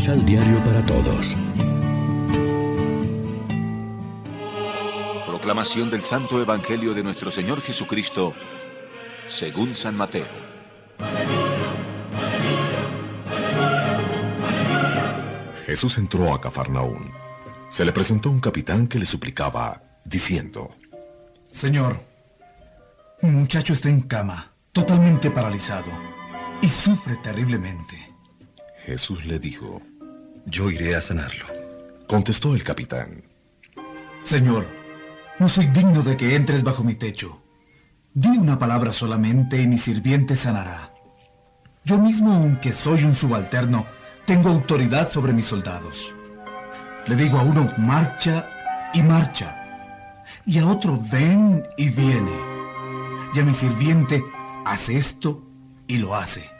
Misal Diario para Todos. Proclamación del Santo Evangelio de nuestro Señor Jesucristo, según San Mateo. Jesús entró a Cafarnaún. Se le presentó un capitán que le suplicaba, diciendo, Señor, un muchacho está en cama, totalmente paralizado, y sufre terriblemente. Jesús le dijo, Yo iré a sanarlo. Contestó el capitán, Señor, no soy digno de que entres bajo mi techo. Di una palabra solamente y mi sirviente sanará. Yo mismo, aunque soy un subalterno, tengo autoridad sobre mis soldados. Le digo a uno, marcha y marcha. Y a otro, ven y viene. Y a mi sirviente, hace esto y lo hace.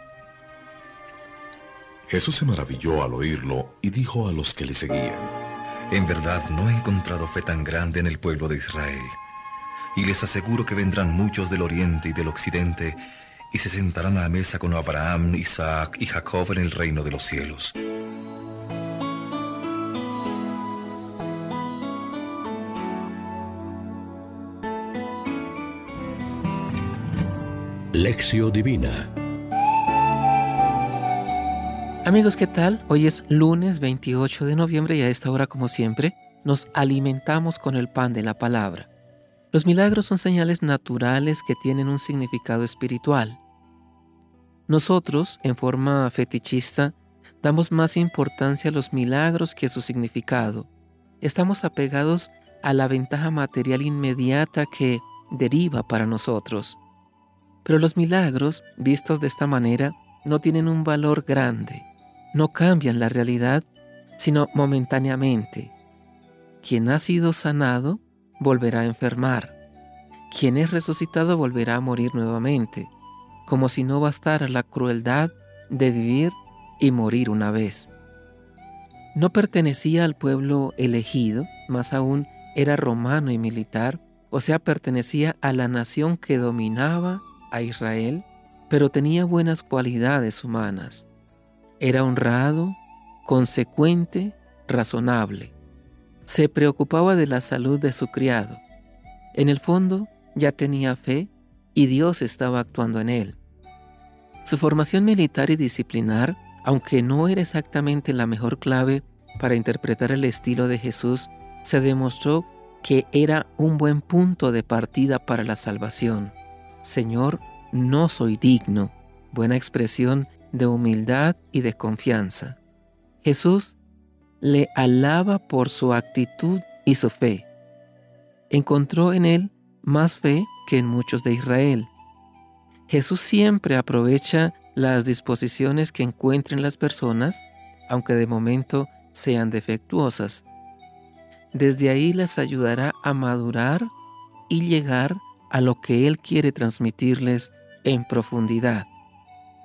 Jesús se maravilló al oírlo y dijo a los que le seguían, En verdad no he encontrado fe tan grande en el pueblo de Israel. Y les aseguro que vendrán muchos del oriente y del occidente y se sentarán a la mesa con Abraham, Isaac y Jacob en el reino de los cielos. Lección Divina Amigos, ¿qué tal? Hoy es lunes 28 de noviembre y a esta hora, como siempre, nos alimentamos con el pan de la palabra. Los milagros son señales naturales que tienen un significado espiritual. Nosotros, en forma fetichista, damos más importancia a los milagros que a su significado. Estamos apegados a la ventaja material inmediata que deriva para nosotros. Pero los milagros, vistos de esta manera, no tienen un valor grande, no cambian la realidad, sino momentáneamente. Quien ha sido sanado volverá a enfermar. Quien es resucitado volverá a morir nuevamente, como si no bastara la crueldad de vivir y morir una vez. No pertenecía al pueblo elegido, más aún era romano y militar, o sea, pertenecía a la nación que dominaba a Israel, pero tenía buenas cualidades humanas. Era honrado, consecuente, razonable. Se preocupaba de la salud de su criado. En el fondo ya tenía fe y Dios estaba actuando en él. Su formación militar y disciplinar, aunque no era exactamente la mejor clave para interpretar el estilo de Jesús, se demostró que era un buen punto de partida para la salvación. Señor, no soy digno, buena expresión de humildad y de confianza. Jesús le alaba por su actitud y su fe. Encontró en él más fe que en muchos de Israel. Jesús siempre aprovecha las disposiciones que encuentren las personas, aunque de momento sean defectuosas. Desde ahí las ayudará a madurar y llegar a lo que Él quiere transmitirles en profundidad.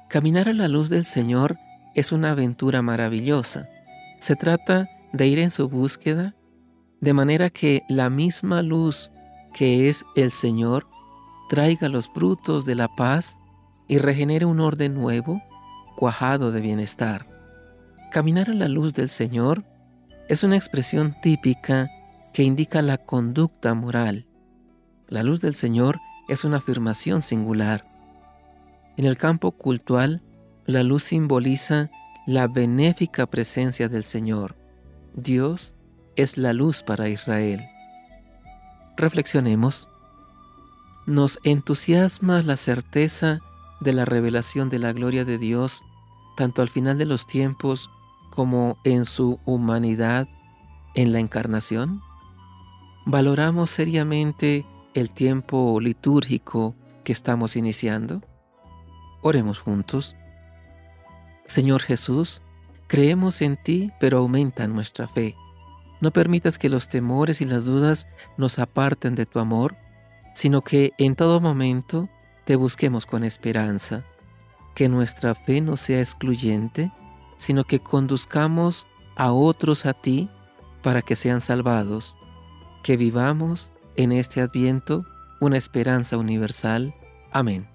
Caminar a la luz del Señor es una aventura maravillosa. Se trata de ir en su búsqueda, de manera que la misma luz que es el Señor traiga los frutos de la paz y regenere un orden nuevo, cuajado de bienestar. Caminar a la luz del Señor es una expresión típica que indica la conducta moral. La luz del Señor es una afirmación singular. En el campo cultural, la luz simboliza la benéfica presencia del Señor. Dios es la luz para Israel. Reflexionemos. Nos entusiasma la certeza de la revelación de la gloria de Dios, tanto al final de los tiempos como en su humanidad en la encarnación? ¿Valoramos seriamente el tiempo litúrgico que estamos iniciando? Oremos juntos. Señor Jesús, creemos en ti, pero aumenta nuestra fe. No permitas que los temores y las dudas nos aparten de tu amor, sino que en todo momento te busquemos con esperanza. Que nuestra fe no sea excluyente, sino que conduzcamos a otros a ti para que sean salvados. Que vivamos en este adviento una esperanza universal. Amén.